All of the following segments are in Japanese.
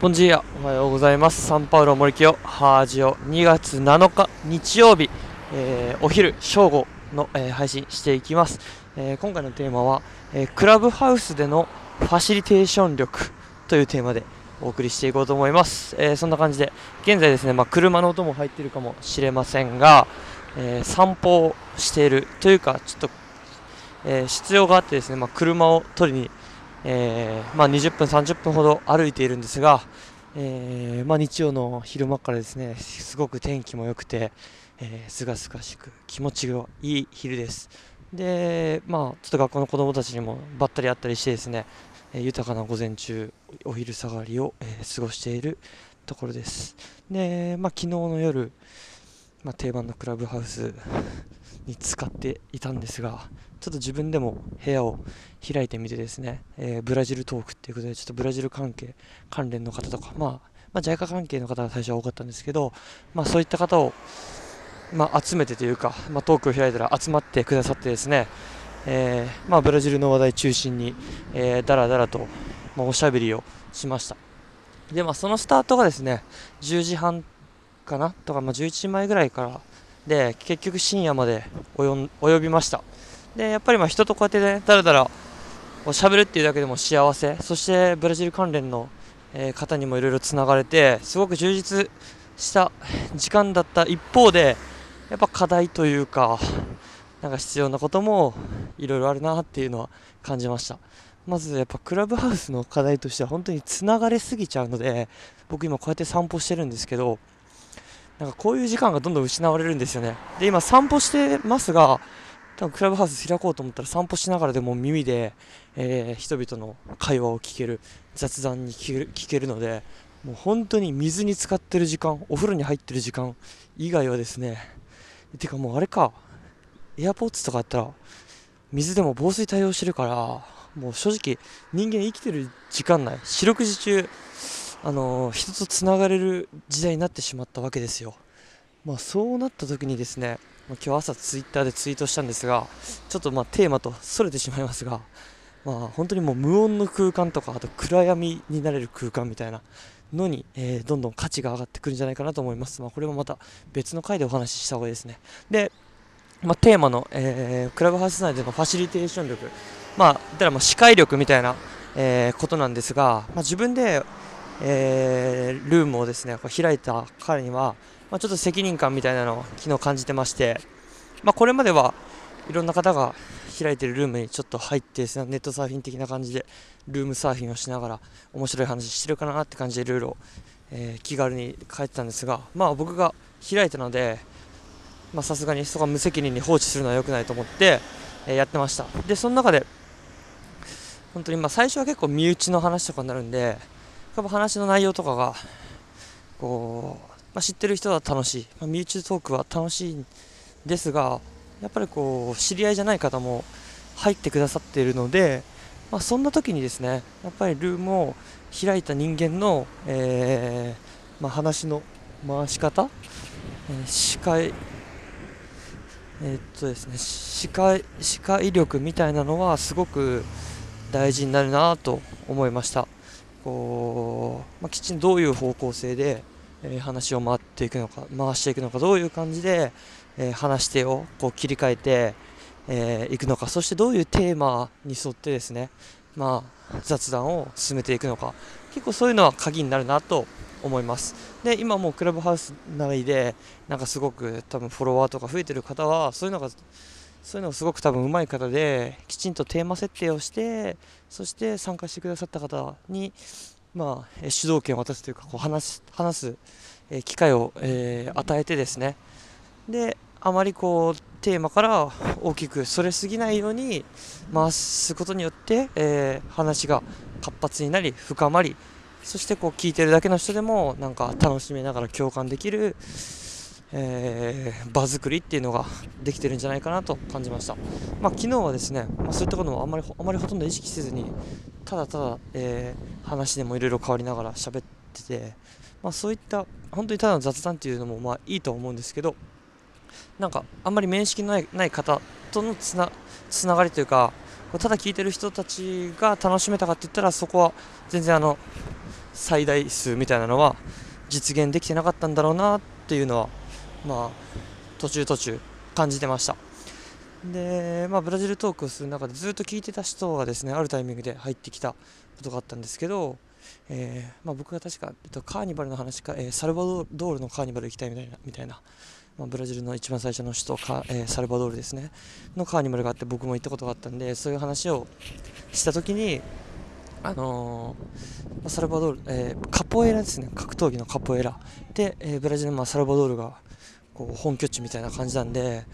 ボンジーアおはようございます。サンパウロ森清ハージオ2月7日日曜日、えー、お昼正午の、えー、配信していきます、えー、今回のテーマは、えクラブハウスでのファシリテーション力というテーマでお送りしていこうと思います、えそんな感じで現在ですね、まあ、車の音も入っているかもしれませんが、え散歩をしているというかちょっと、え必要があってですね、まあ、車を取りにえー、まあ、20分、30分ほど歩いているんですが、えー、まあ、日曜の昼間からですねすごく天気も良くて、えー、すがすがしく気持ちがいい昼です。で、まあ、ちょっと学校の子供たちにもばったり会ったりしてですね、豊かな午前中、お昼下がりを、過ごしているところです。で、まあ、昨日の夜、まあ、定番のクラブハウスに使っていたんですがちょっと自分でも部屋を開いてみてですね、えー、ブラジルトークっていうことでちょっとブラジル関係関連の方とか、まあ、まあ JICA 関係の方が最初は多かったんですけど、まあ、そういった方を、まあ、集めてというか、まあ、トークを開いたら集まってくださってですね、えーまあ、ブラジルの話題中心に、えー、だらだらと、まあ、おしゃべりをしました。で、まあ、そのスタートがですね10時半かなとか、まあ、11時前ぐらいからで結局深夜まで及びました。でやっぱりまあ人とこうやってねだらだら喋るっていうだけでも幸せ。そしてブラジル関連の、えー、方にもいろいろつながれてすごく充実した時間だった一方でやっぱ課題というかなんか必要なこともいろいろあるなっていうのは感じました。まずやっぱクラブハウスの課題としては本当につながれすぎちゃうので僕今こうやって散歩してるんですけどなんかこういう時間がどんどん失われるんですよね。で、今散歩してますが、多分クラブハウス開こうと思ったら散歩しながらでも耳で、えー、人々の会話を聞ける、雑談に聞ける聞けるので、もう本当に水に浸かってる時間、お風呂に入ってる時間以外はですね、てかもうあれか、エアポッツとかあったら、水でも防水対応してるから、もう正直人間生きてる時間内、四六時中、あの人とつながれる時代になってしまったわけですよ。まあ、そうなった時にですね、まあ、今日朝ツイッターでツイートしたんですが、ちょっとまあテーマとそれてしまいますが、まあ、本当にもう無音の空間とか、あと暗闇になれる空間みたいなのに、えー、どんどん価値が上がってくるんじゃないかなと思います。まあ、これもまた別の回でお話しした方がいいですね。で、まあ、テーマの、えー、クラブハウス内でのファシリテーション力、まあ、だからまあ視界力みたいな、えー、ことなんですが、まあ、自分でえー、ルームをですね開いた彼には、まあ、ちょっと責任感みたいなのを昨日感じてまして、まあ、これまではいろんな方が開いてるルームにちょっと入ってネットサーフィン的な感じでルームサーフィンをしながら面白い話してるかなって感じでいろいろ、え、気軽に帰ってたんですが、まあ、僕が開いたのでさすがにそこは無責任に放置するのは良くないと思って、えー、やってました。でその中で本当にま最初は結構身内の話とかになるんでやっぱ話の内容とかがこう、まあ、知ってる人は楽しい、まあ、身内トークは楽しいんですがやっぱりこう知り合いじゃない方も入ってくださっているので、まあ、そんな時にですねやっぱりルームを開いた人間の、えー、まあ、話の回し方、えー、視界えー、っとですね視界視界力みたいなのはすごく大事になるなと思いました。こう、まあ、きちんとどういう方向性で、えー、話を回っていくのか回していくのかどういう感じで、えー、話し手をこう切り替えてい、えー、くのか。そしてどういうテーマに沿ってですね、まあ、雑談を進めていくのか。結構そういうのは鍵になるなと思います。で今もうクラブハウス内でなんかすごく多分フォロワーとか増えてる方はそういうのがそういうのがすごく多分上手い方できちんとテーマ設定をしてそして参加してくださった方に、まあ、主導権を渡すというかこう話す話す、機会を、えー、与えてですね。であまりこうテーマから大きくそれすぎないように回すことによって、えー、話が活発になり深まりそしてこう聞いてるだけの人でもなんか楽しみながら共感できるえー、場作りっていうのができてるんじゃないかなと感じました、まあ、昨日はですね、まあ、そういったこともあんまりあまりほとんど意識せずにただただ、えー、話でもいろいろ変わりながら喋ってて、まあ、そういった本当にただの雑談っていうのもまあいいと思うんですけどなんかあんまり面識のないない方とのつなつながりというかただ聞いてる人たちが楽しめたかって言ったらそこは全然あの最大数みたいなのは実現できてなかったんだろうなっていうのはまあ途中途中感じてました。で、まあ、ブラジルトークをする中でずっと聞いてた人がですねあるタイミングで入ってきたことがあったんですけど、えーまあ、僕が確か、えっと、カーニバルの話か、えー、サルバドールのカーニバル行きたいみたいなみたいな、まあ、ブラジルの一番最初の首都か、えー、サルバドールですねのカーニバルがあって僕も行ったことがあったんでそういう話をした時にあのー、サルバドール、えー、カポエラですね。格闘技のカポエラで、えー、ブラジルの、まあ、サルバドールがこう本拠地みたいな感じなんで、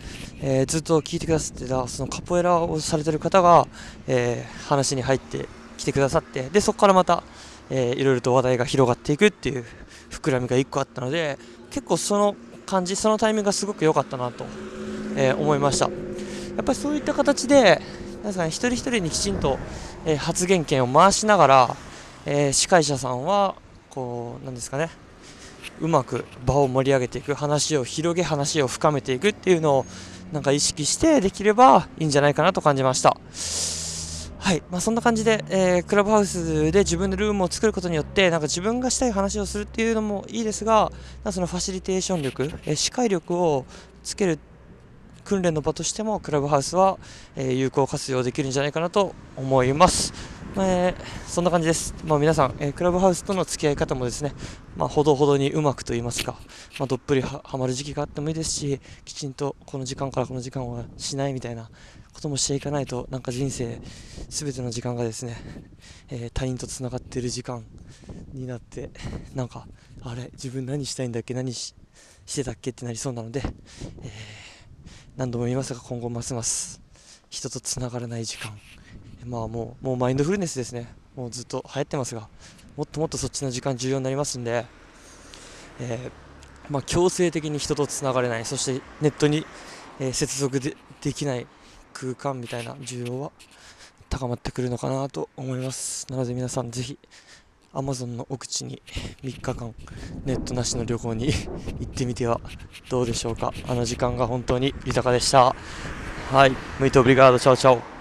えー、ずっと聞いてくださってたそのカポエラをされてる方が、えー、話に入ってきてくださってでそこからまた、えー、いろいろと話題が広がっていくっていう膨らみが1個あったので結構その感じそのタイミングがすごく良かったなと、えー、思いました。やっぱりそういった形でなんか、一人一人にきちんと、えー、発言権を回しながら、えー、司会者さんはこうなんですかね。うまく場を盛り上げていく話を広げ話を深めていくっていうのをなんか意識してできればいいんじゃないかなと感じました。はい。まあ、そんな感じで、えー、クラブハウスで自分でルームを作ることによってなんか自分がしたい話をするっていうのもいいですがそのファシリテーション力、えー、視界力をつける訓練の場としてもクラブハウスは、え、有効活用できるんじゃないかなと思います。えー、そんな感じです、まあ、皆さん、えー、クラブハウスとの付き合い方もですね、まあ、ほどほどにうまくと言いますか、まあ、どっぷりはまる時期があってもいいですしきちんとこの時間からこの時間はしないみたいなこともしていかないとなんか人生全ての時間がですね、えー、他人とつながっている時間になってなんかあれ自分何したいんだっけ何してたっけってなりそうなので、え何度も言いますが今後ますます人とつながらない時間。まあもうもうマインドフルネスですね。もうずっと流行ってますがもっともっとそっちの時間重要になりますんで、えー、まあ、強制的に人とつながれない。そしてネットに、えー、接続でできない空間みたいな需要は高まってくるのかなと思います。なので皆さんぜひアマゾンの奥地に3日間ネットなしの旅行に 行ってみてはどうでしょうか。あの時間が本当に豊かでした。はい、 muito obrigado, tchau tchau。